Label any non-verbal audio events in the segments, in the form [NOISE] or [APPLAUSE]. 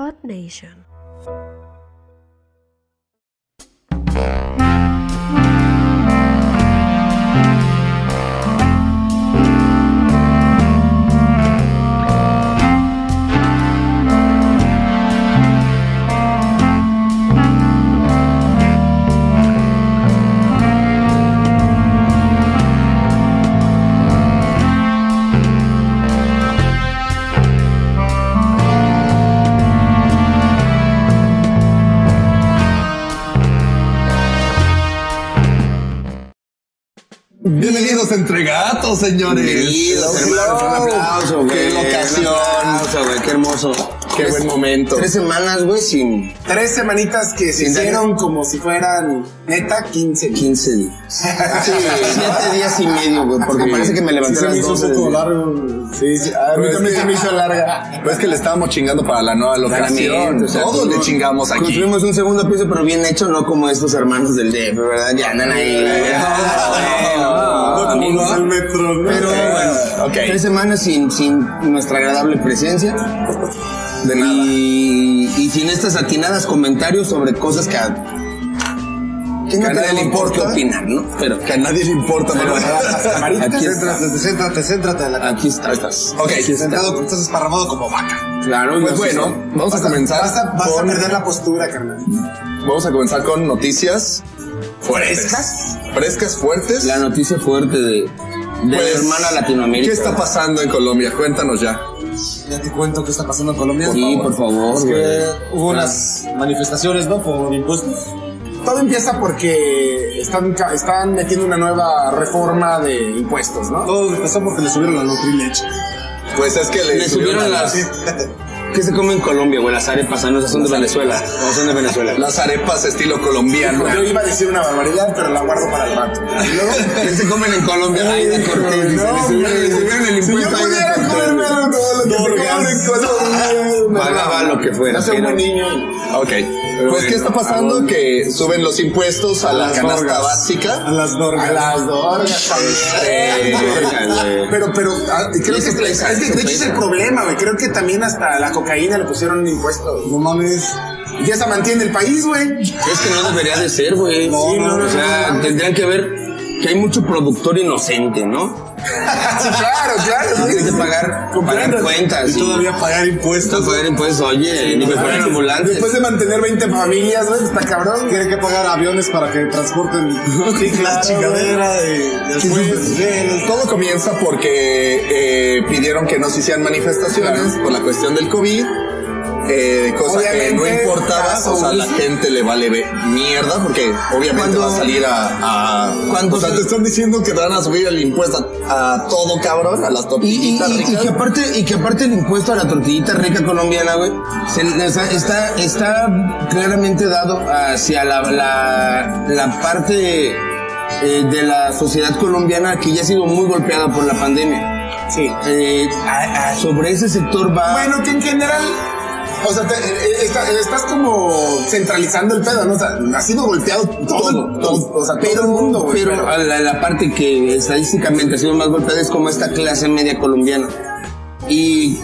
Earth Nation. A Entre Gatos, señores. Bienvenidos, hermanos, un aplauso, güey. Qué locación. Un aplauso, güey, qué hermoso. Qué buen momento. Tres semanas, güey, sin Tres semanitas que se Sin hicieron como si fueran neta 15. 15 días. Sí, siete días y medio, güey, porque parece que me levanté a las 12 del día. largo. Sí, sí. A mí Pues también se me hizo larga. Pues que le estábamos chingando para la nueva locación. O sea, Todos le chingamos aquí. Construimos un segundo piso, pero bien hecho, no como estos hermanos del DF, ¿verdad? Ya andan ahí. No, bueno, amigos. el metro, ¿no? Pero bueno, tres semanas sin, sin nuestra agradable presencia. De nada. Y, y sin estas atinadas comentarios sobre cosas que a, que a nadie le por qué importa. opinar, ¿no? Pero Que a nadie le importa, pero. [LAUGHS] Aquí está. Céntrate, céntrate, céntrate la aquí está. estás. Ok. Sentado, estás esparramado como vaca. Claro, Pues yo bueno, sí vamos a comenzar. Vas a, vas a con- perder la postura, carnal. Vamos a comenzar con noticias fuertes. ¿Frescas? Frescas, fuertes. La noticia fuerte de, de Pues, la hermana Latinoamérica. ¿Qué está pasando en Colombia? Cuéntanos ya. Ya te cuento qué está pasando en Colombia. Sí, por favor, Es güey. que hubo unas manifestaciones, ¿no? Por impuestos. Todo empieza porque están, están metiendo una nueva reforma de impuestos, ¿no? Todo empezó porque le subieron la Nutrileche. Pues es que le, Le subieron las... ¿Qué se come en Colombia, güey? Las arepas, ¿no? Esas son de Venezuela. No, son de Venezuela. las arepas estilo colombiano. Yo iba a decir una barbaridad, pero la guardo para el rato. Luego, ¿Qué se comen en Colombia? Ay, de Cortés. dice, No, si yo pudiera comerme todo lo que se come en Colombia, Pagaba lo que fuera, No soy un buen niño. Ok. Pues, ¿qué está pasando? Que suben los impuestos a la las canasta dorgas. básica. las dorgas. A las dorgas, Eh, güey. Pero, pero, ah, creo que, es, que, de hecho es el problema, güey. Creo que también hasta la cocaína le pusieron un impuesto. No mames. Ya se mantiene el país, güey. Es que no debería de ser, güey. No, no, no, o sea, no, no. tendrían que ver que hay mucho productor inocente, ¿no? Sí, claro, claro. Tienen que pagar, pagar cuentas. Y todavía pagar impuestos. pagar impuestos. Oye, ni que fueran ambulantes. Después de mantener 20 familias, güey, está cabrón. Tienen que pagar aviones para que transporten [LAUGHS] la chingadera después Todo comienza porque eh, pidieron que no se hicieran manifestaciones por la cuestión del COVID. Eh, cosa que no Obviamente, importaba, o sea, la gente le vale mierda porque obviamente Cuando- va a salir a, a cuando o sea, se- te están diciendo que te van a subir el impuesto a, a todo cabrón, a las Y, y- tortillitas y- y ricas. que aparte y que aparte el impuesto a la tortillita rica colombiana, güey, está está claramente dado hacia la la, la parte eh, de la sociedad colombiana que ya ha sido muy golpeada por la pandemia. Sí. Eh, a- a- sobre ese sector va Bueno, que en general, o sea, te- eh, está- estás como centralizando el pedo, ¿no? O sea, ha sido golpeado todo, todo, o sea, todo el mundo, güey. pero a la, la parte que estadísticamente ha sido más golpeada es como esta clase media colombiana. Y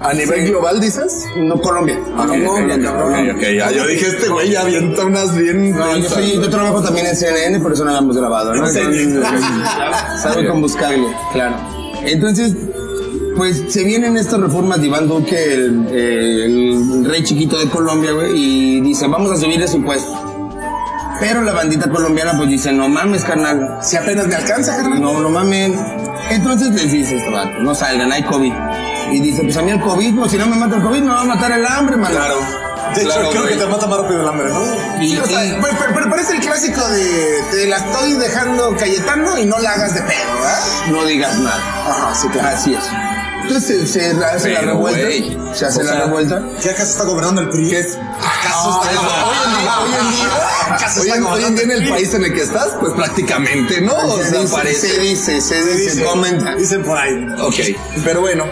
a nivel global dices. no Colombia. Ah, no, ok, Colombia, ok, cabrón. ok, ya, yo dije este güey ya avienta unas bien No, yo, soy- yo trabajo también en CNN, por eso no habíamos grabado, ¿no? Sabe con buscarle, claro. Entonces, pues se vienen estas reformas de Iván Duque, el, el rey chiquito de Colombia, güey, y dice, vamos a subir ese impuesto. Pero la bandita colombiana pues dice, no mames, carnal, Si apenas me alcanza, carnal. no, no mames. Entonces les dice esto, vato, no salgan, hay COVID. Y dice, pues a mí el COVID, pues si no me mata el COVID, me va a matar el hambre, mano. Claro. De hecho, Claro, creo güey. que te mata más rápido el hambre, ¿no? Y- Sí, o sea, y- pero, pero- pero parece el clásico de te la estoy dejando Cayetano y no la hagas de pedo, ¿verdad? No digas nada. Ajá, sí, claro. Así es. Entonces se, se hace la revuelta. güey, Se hace o la sea, revuelta. ¿Qué acaso está gobernando el PRI? ¿Qué es? ¿Acaso Ah, está hoy en día, hoy en día, ¿Acaso hoy está en, hoy en gobernando día en el PRI? país en el que estás, pues prácticamente no, o se, sea, dice, parece. se dice, se comenta. Dicen por ahí. Ok, pero bueno,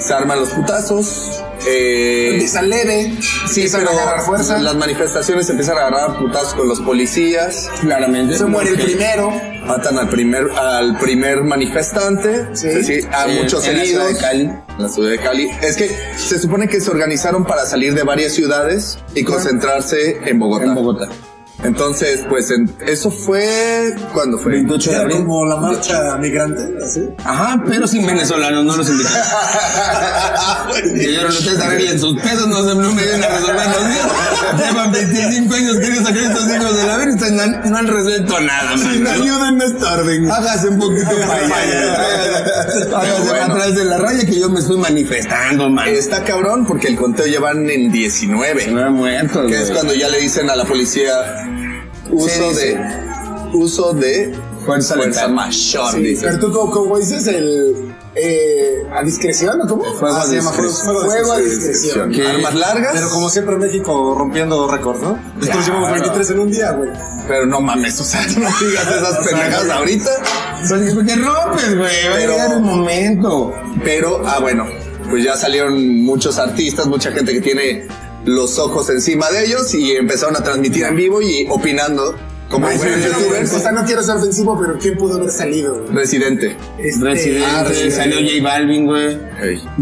se arman los putazos. Eh, Empieza leve, sí, pero a agarrar fuerza. las manifestaciones empiezan a agarrar putazos con los policías. Claramente. Se muere el primero. matan al primer, al primer manifestante, Sí. sí, a Sí, muchos en la ciudad heridos. de Cali. La ciudad de Cali. Es que se supone que se organizaron para salir de varias ciudades y concentrarse en Bogotá. En Bogotá. Entonces, pues en- eso fue cuando fue 28 de abril. como la marcha migrante, así. Ajá, pero sin venezolanos, no los invitaron. [LAUGHS] Dijeron, ustedes arreglen sus pedos, no se no me vienen a resolver los míos. Llevan 25 años queriendo sacar estos hijos de la vida y ustedes no han, no han resuelto nada, man. ayuda no es tarde. Hágase un poquito para allá. Hágase Bueno. atrás de la raya que yo me estoy manifestando, man. Está cabrón porque el conteo llevan en 19. No muerto, Que es cuando ya le dicen a la policía uso Sí, de uso de Fuerza letal. mayor. Sí, dice. pero tú, como, como dices, el. Eh, ¿A discreción o cómo? Fuego Ah, a discreción. Fuego a discreción. ¿Qué? Armas largas. Pero como siempre México rompiendo récords, ¿no? Nosotros llevamos 23 en un día, güey. Pero no mames, o sea, [LAUGHS] no digas esas pendejadas ahorita. Porque rompes, güey. Va a llegar el momento. Pero, ah, bueno, pues ya salieron muchos artistas, mucha gente que tiene los ojos encima de ellos y empezaron a transmitir en vivo y opinando como Ay, buenos pero yo- youtubers. o sea, no quiero ser ofensivo, pero ¿quién pudo haber salido? güey? Residente. Este, Residente, ah, Residente. salió J Balvin, güey.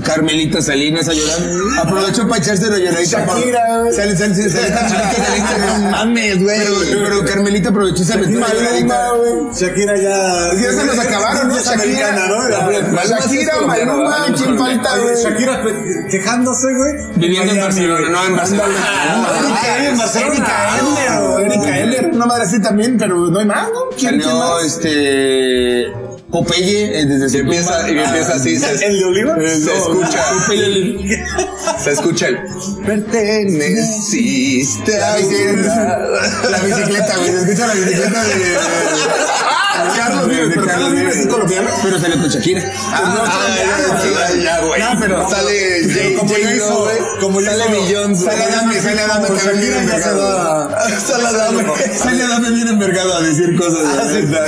Carmelita Salinas a llorar. Aprovechó para echarse la lloradita. por- Shakira, güey. Sale, sale, sale, sale Instagram. No mames, güey. Pero, pero Carmelita aprovechó y se metió la Maluma, lloradita. güey. Shakira ya. Ya se nos acabaron, ¿no? Es americana, ¿no? Shakira, Shakira, colombiana, Maluma, ¿quién falta, Oye, güey? Shakira quejándose, güey. Viviendo en Miami, Barcelona, güey. no en Barcelona. Ah, Erika Barcelona. Erika Eller, Erika Eller, una madre así también, pero no hay más, ¿no? ¿Quién, quién Salió más? este. Popeye eh, desde su empieza, empieza así, se, [LAUGHS] ¿El de Oliva? se escucha, Popeye. [LAUGHS] se escucha el perteneciste a una- La bicicleta, güey. Se escucha la bicicleta de. [LAUGHS] Carlos Vives, pero Carlos Vives es colombiano. Pero salió con Shakira. Ah, ya, ya, ya, güey. No, pero- sale J, como ya hizo- como sale Millón. Sale Adame, sale Adame Shakira ya se va. Sale Adame. Sale Adame bien envergado a decir cosas.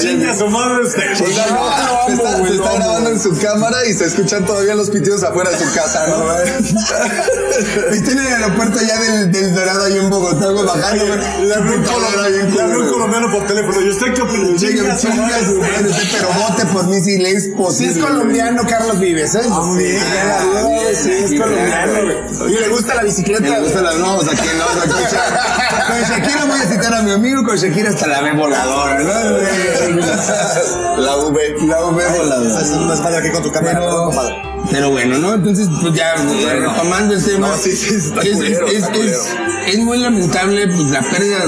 Chinga su madre usted. No, no, lo se está, grabando en su cámara y se escuchan todavía los pitidos afuera de su casa, ¿no? Está en [LAUGHS] el aeropuerto ya del, Dorado ahí en Bogotá, bajando. Le habló un colombiano por teléfono. ¿Y usted qué opina? Su madre, pero vote por mí si le es Sí posible. es colombiano Carlos Vives, ¿eh? Bien. vio, güey, sí es Sí, colombiano. Y le gusta la bicicleta. Me gusta la no, o sea, que no, o sea, con Sha- con Shakira voy a citar a mi amigo, con Shakira hasta la ve voladora, ¿no? [LAUGHS] La V. La ve voladora. Es más padre aquí con tu cámara. Pero, compadre. pero bueno, ¿no? Entonces, pues ya, retomando el tema. No, sí, sí, está es, culero, es, está es, es muy lamentable pues, la pérdida.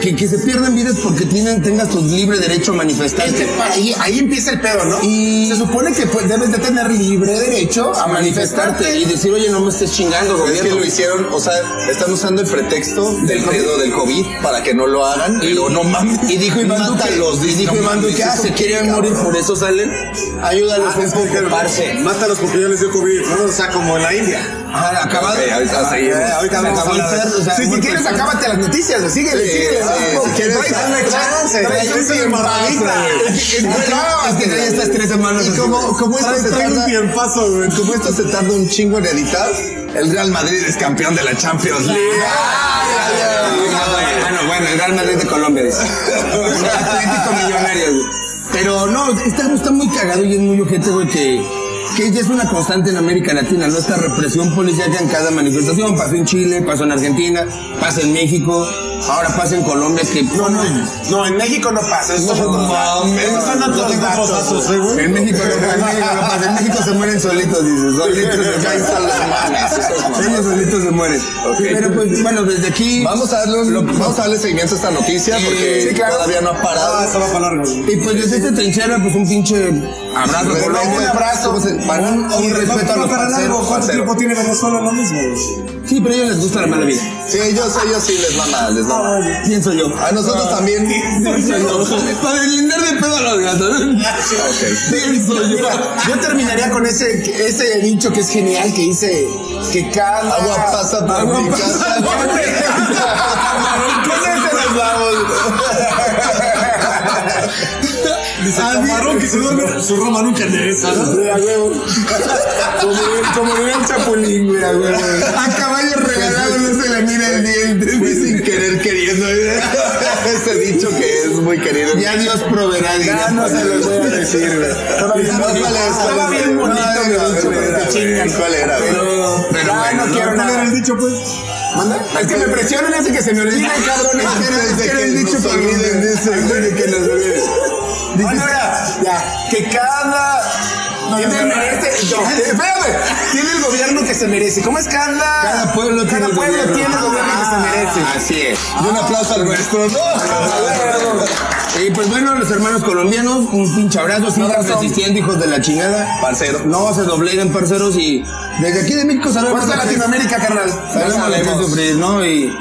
Que, que se pierdan vidas porque tienen, tengas tu libre derecho a Es manifestarte. que para ahí, ahí empieza el pedo, ¿no? Y- se supone que pues, debes de tener libre derecho a a manifestarte y decir, oye, no me estés chingando, Es que gobierno. lo hicieron, o sea, están usando el pretexto del pedo del COVID para que no lo hagan, pero no mames. Y dijo Iván Duque, Mátalos, y dijo no Iván Duque, ah, se quieren morir, por eso salen. Ayúdalos Ah, un es que. Mátalos porque ya les dio COVID, ¿no? O sea, como en la India. Ah, acabado. Ahorita seguimos. Eh, ahorita Se vamos a acabó el hablar de perro, o sea, Sí, si quieres, acábate las noticias, síguele, Sí, síguele. sí, ¿no? si quieres, Trae- dame chance, trae trae un ese tiempazo, embarradita. güey. Es que, es que trae estas tres semanas. Y como, como esto se tarda, güey. como esto se tarda un chingo en editar, el Real Madrid es campeón de la Champions League. Bueno, bueno, el Real Madrid de Colombia, dice. [LAUGHS] Atlético Millonario. Pero no, está, está muy cagado y es muy ojete, güey, que, que ya es una constante en América Latina, ¿no? Esta represión policíaca en cada manifestación. Pasó en Chile, pasó en Argentina, pasa en México, ahora pasa en Colombia, que... No, no, no, en México no pasa. Otros datos. Esos son otros datos. ¿eh? En México no, no pasa, en México se mueren solitos, dices, solitos se caen solos. Ellos solitos se mueren. Pero pues, bueno, desde aquí... Vamos a darle, un- vamos a darle seguimiento a esta noticia porque todavía no ha Ah, parado. eso va para largo. Y pues desde esta trinchera, pues un pinche abrazo, Respeto, Colombia. un abrazo, ¿Cómo se- un, un respeto a los para parceros. ¿Cuánto tiempo tiene Venezuela lo mismo? Sí, pero a ellos les gusta la mala vida. Sí, ellos, ellos sí les mama, les mama. Pienso yo. A nosotros también. Pienso yo. Para deslindar de pedo a los gatos. Pienso yo. Yo terminaría con ese, ese dicho que es genial que dice que cada Agua pasa por Agua mi casa. por [LAUGHS] Con ese nos vamos. [LAUGHS] Dice, Ah, camarón que se duerme, su Roma nunca endereza. Como, el chapulín, güey, a huevo. A caballo regalado no se le mira el diente. Fue sin querer queriendo. Ese dicho que es muy querido. Ya Dios proveerá. Ya no se los voy a decir, güey. ¿cuál era. Pero, pero no quiero ¿Cuál era nada. el dicho, pues? ¿Manda? Es que me presionan hace que se me. Es que el dicho nos con olviden, dice, güey, que nos olviden. Ah, no, ya, ya. Que cada. tiene el merece. No, espérame. Tiene el gobierno que se merece. ¿Cómo es cada. Cada pueblo tiene cada el pueblo gobierno. tiene el gobierno que se merece. Así es. Y un aplauso al nuestro, ¿no? Y pues bueno, los hermanos colombianos, un pinche abrazo, sigan resistiendo, hijos de la chingada. Parcero. No se dobleguen, parceros, y desde aquí de México sabemos Fuerza Latinoamérica, carnal. Que es sufrir, ¿no? Y,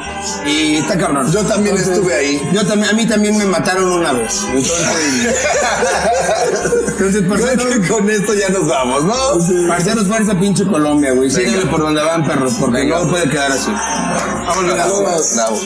y está cabrón. Yo también estuve ahí. Yo también, a mí también me mataron una vez. Entonces, entonces [LAUGHS] Creo parceros, que con esto ya nos vamos, ¿no? parceros, fuerza pinche Colombia, güey. Síganle por donde van, perros, porque Venga. no puede quedar así. Vámonos. Bravo.